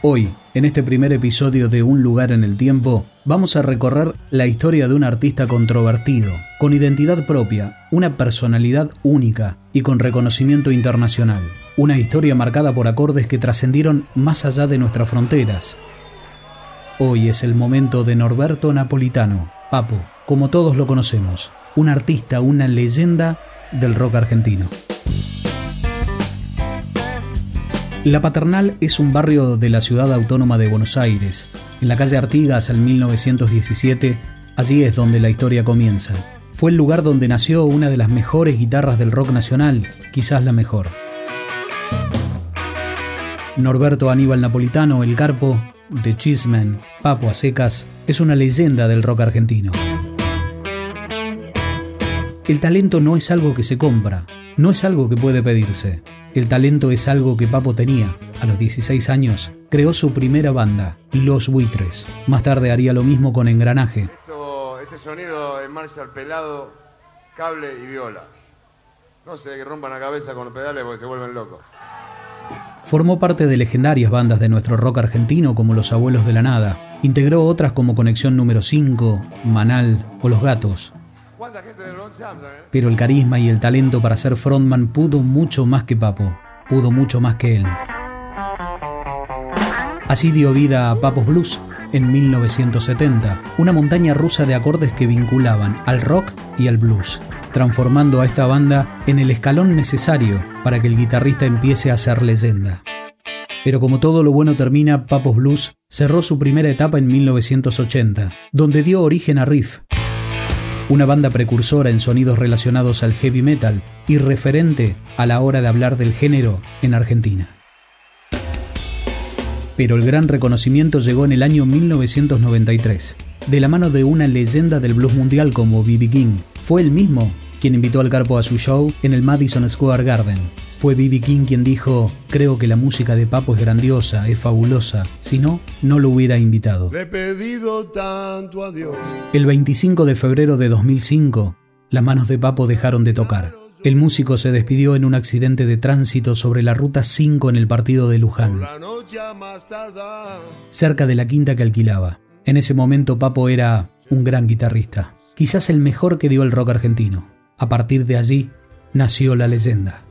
Hoy, en este primer episodio de Un lugar en el tiempo, vamos a recorrer la historia de un artista controvertido, con identidad propia, una personalidad única y con reconocimiento internacional. Una historia marcada por acordes que trascendieron más allá de nuestras fronteras. Hoy es el momento de Norberto Napolitano, Papo, como todos lo conocemos, un artista, una leyenda del rock argentino. La Paternal es un barrio de la ciudad autónoma de Buenos Aires. En la calle Artigas, en 1917, allí es donde la historia comienza. Fue el lugar donde nació una de las mejores guitarras del rock nacional, quizás la mejor. Norberto Aníbal Napolitano, el Carpo, de Chismen, Papo Secas, es una leyenda del rock argentino. El talento no es algo que se compra, no es algo que puede pedirse. El talento es algo que Papo tenía. A los 16 años, creó su primera banda, Los Buitres. Más tarde haría lo mismo con Engranaje. este sonido en Marshall pelado, cable y viola. No sé, que rompan la cabeza con los pedales porque se vuelven locos. Formó parte de legendarias bandas de nuestro rock argentino como Los Abuelos de la Nada. Integró otras como Conexión número 5, Manal o Los Gatos. Pero el carisma y el talento para ser frontman pudo mucho más que Papo, pudo mucho más que él. Así dio vida a Papos Blues en 1970, una montaña rusa de acordes que vinculaban al rock y al blues, transformando a esta banda en el escalón necesario para que el guitarrista empiece a ser leyenda. Pero como todo lo bueno termina, Papos Blues cerró su primera etapa en 1980, donde dio origen a Riff, una banda precursora en sonidos relacionados al heavy metal y referente a la hora de hablar del género en Argentina. Pero el gran reconocimiento llegó en el año 1993, de la mano de una leyenda del blues mundial como B.B. King. Fue el mismo quien invitó al Carpo a su show en el Madison Square Garden, fue B.B. King quien dijo, creo que la música de Papo es grandiosa, es fabulosa, si no, no lo hubiera invitado. Le he pedido tanto a Dios. El 25 de febrero de 2005, las manos de Papo dejaron de tocar. El músico se despidió en un accidente de tránsito sobre la ruta 5 en el partido de Luján, cerca de la quinta que alquilaba. En ese momento Papo era un gran guitarrista, quizás el mejor que dio el rock argentino. A partir de allí nació la leyenda.